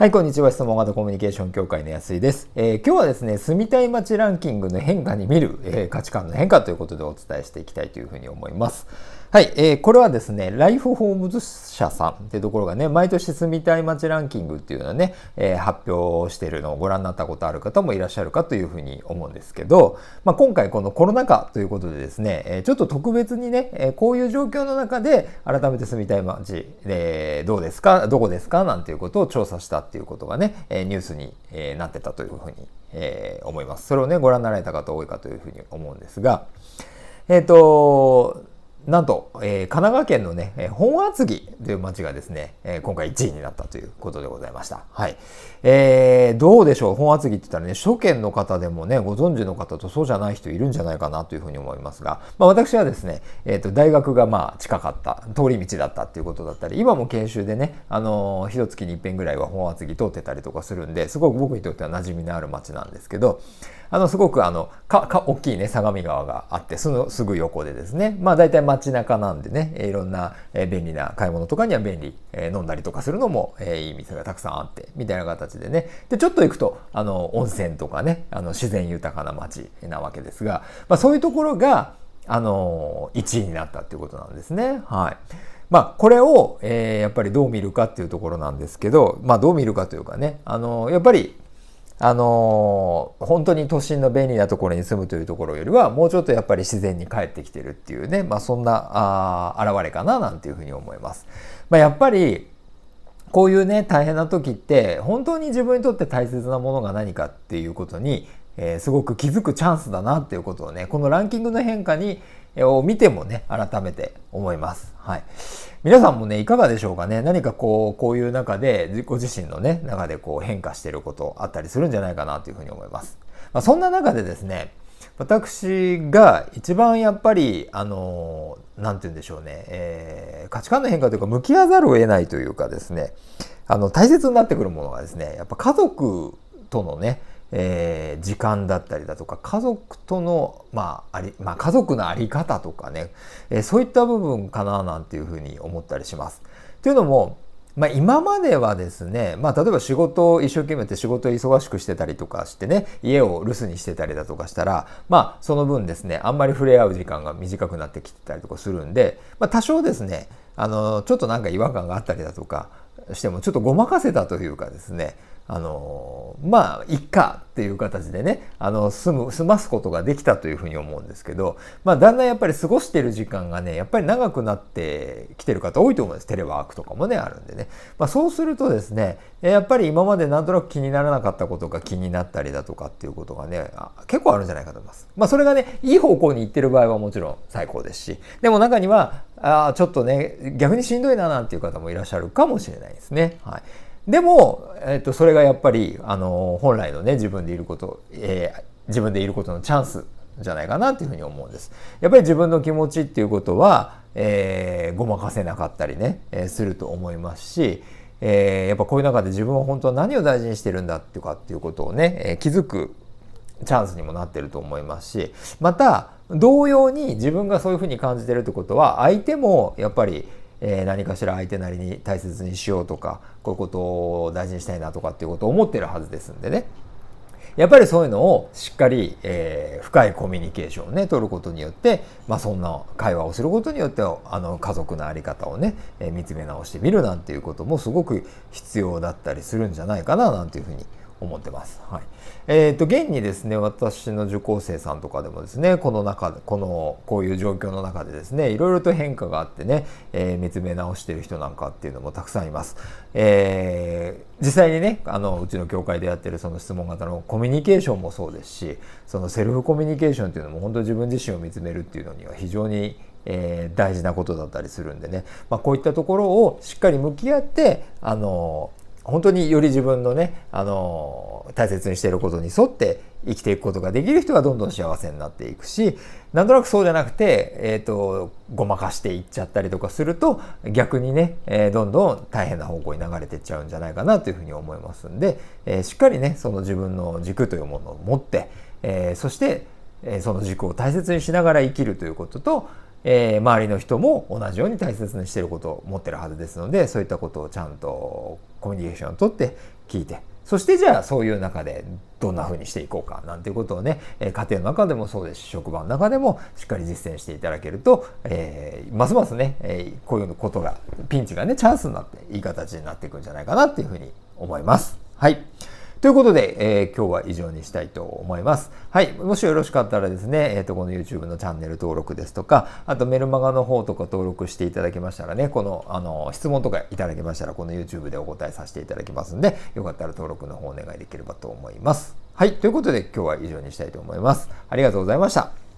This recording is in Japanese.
はい、こんにちは。質問型コミュニケーション協会の安井です。えー、今日はですね、住みたい街ランキングの変化に見る、えー、価値観の変化ということでお伝えしていきたいというふうに思います。はい、えー、これはですね、ライフホームズ社さんってところがね、毎年住みたい街ランキングっていうのをね、えー、発表しているのをご覧になったことある方もいらっしゃるかというふうに思うんですけど、まあ、今回このコロナ禍ということでですね、え、ちょっと特別にね、え、こういう状況の中で改めて住みたい街、えー、どうですか、どこですかなんていうことを調査したっていうことがね、えニュースに、えなってたというふうに、え思います。それをね、ご覧になられた方多いかというふうに思うんですが、えっ、と、なんと、えー、神奈川県のね、えー、本厚木という町がですね、えー、今回1位になったということでございました。はい。えー、どうでしょう？本厚木って言ったらね、初見の方でもね、ご存知の方とそうじゃない人いるんじゃないかなというふうに思いますが、まあ私はですね、えっ、ー、と、大学がまあ近かった、通り道だったっていうことだったり、今も研修でね、あのー、一月に一遍ぐらいは本厚木通ってたりとかするんで、すごく僕にとっては馴染みのある町なんですけど、あの、すごくあの、か、か、大きいね、相模川があって、そのすぐ横でですね、まあ大体街中なんでね、いろんな便利な買い物とかには便利、え飲んだりとかするのも、えいい店がたくさんあって、みたいな形でね。で、ちょっと行くと、あの、温泉とかね、あの、自然豊かな街なわけですが、まあそういうところが、あの、1位になったっていうことなんですね。はい。まあ、これを、えー、やっぱりどう見るかっていうところなんですけど、まあ、どう見るかというかね、あの、やっぱり、あのー、本当に都心の便利なところに住むというところよりはもうちょっとやっぱり自然に帰ってきてるっていうね、まあ、そんなあ現れかななんていうふうに思います。まあ、やっぱりこういうね大変な時って本当に自分にとって大切なものが何かっていうことに、えー、すごく気づくチャンスだなっていうことをねこのランキングの変化にを見てもね、改めて思います。はい。皆さんもね、いかがでしょうかね？何かこう、こういう中で、ご自身のね、中でこう変化していることあったりするんじゃないかなというふうに思います。まあ、そんな中でですね、私が一番やっぱり、あの、なんて言うんでしょうね、えー、価値観の変化というか、向き合わざるを得ないというかですね、あの、大切になってくるものがですね、やっぱ家族とのね、えー、時間だったりだとか家族との、まあありまあ、家族の在り方とかね、えー、そういった部分かななんていうふうに思ったりします。というのも、まあ、今まではですね、まあ、例えば仕事を一生懸命って仕事を忙しくしてたりとかしてね家を留守にしてたりだとかしたらまあその分ですねあんまり触れ合う時間が短くなってきてたりとかするんで、まあ、多少ですねあのちょっとなんか違和感があったりだとかしてもちょっとごまかせたというかですねあのまあいっかっていう形でねあの住む住ますことができたというふうに思うんですけど、まあ、だんだんやっぱり過ごしてる時間がねやっぱり長くなってきてる方多いと思うんですテレワークとかもねあるんでね、まあ、そうするとですねやっぱり今までなんとなく気にならなかったことが気になったりだとかっていうことがね結構あるんじゃないかと思います。まあ、それがねいい方向に行ってる場合はもちろん最高ですしでも中にはあちょっとね逆にしんどいななんていう方もいらっしゃるかもしれないですね。はいでも、えっと、それがやっぱり、あの、本来のね、自分でいること、えー、自分でいることのチャンスじゃないかなっていうふうに思うんです。やっぱり自分の気持ちっていうことは、えー、ごまかせなかったりね、えー、すると思いますし、えー、やっぱこういう中で自分は本当は何を大事にしてるんだっていうかっていうことをね、えー、気づくチャンスにもなってると思いますし、また、同様に自分がそういうふうに感じてるってことは、相手もやっぱり、えー、何かしら相手なりに大切にしようとかこういうことを大事にしたいなとかっていうことを思ってるはずですんでね。やっぱりそういうのをしっかり、えー、深いコミュニケーションをね取ることによって、まあ、そんな会話をすることによってあの家族の在り方をね、えー、見つめ直してみるなんていうこともすごく必要だったりするんじゃないかななんていうふうに思思ってます。はい。えっ、ー、と、現にですね、私の受講生さんとかでもですね、この中で、この、こういう状況の中でですね、いろいろと変化があってね、えー、見つめ直してる人なんかっていうのもたくさんいます。えー、実際にね、あの、うちの教会でやってるその質問型のコミュニケーションもそうですし、そのセルフコミュニケーションっていうのも本当自分自身を見つめるっていうのには非常にえー、大事なことだったりするんでね、まあ、こういったところをしっかり向き合ってあの本当により自分のね、あの、大切にしていることに沿って生きていくことができる人はどんどん幸せになっていくし、なんとなくそうじゃなくて、えっ、ー、と、ごまかしていっちゃったりとかすると、逆にね、えー、どんどん大変な方向に流れていっちゃうんじゃないかなというふうに思いますんで、えー、しっかりね、その自分の軸というものを持って、えそして、えその軸を大切にしながら生きるということと、えー、周りの人も同じように大切にしていることを持ってるはずですのでそういったことをちゃんとコミュニケーションをとって聞いてそしてじゃあそういう中でどんな風にしていこうかなんていうことをね、え家庭の中でもそうですし職場の中でもしっかり実践していただけると、えー、ますますね、えー、こういうことがピンチがねチャンスになっていい形になっていくんじゃないかなっていうふうに思います。はい。ということで、えー、今日は以上にしたいと思います。はい。もしよろしかったらですね、えっ、ー、と、この YouTube のチャンネル登録ですとか、あとメルマガの方とか登録していただけましたらね、この、あの、質問とかいただけましたら、この YouTube でお答えさせていただきますんで、よかったら登録の方お願いできればと思います。はい。ということで、今日は以上にしたいと思います。ありがとうございました。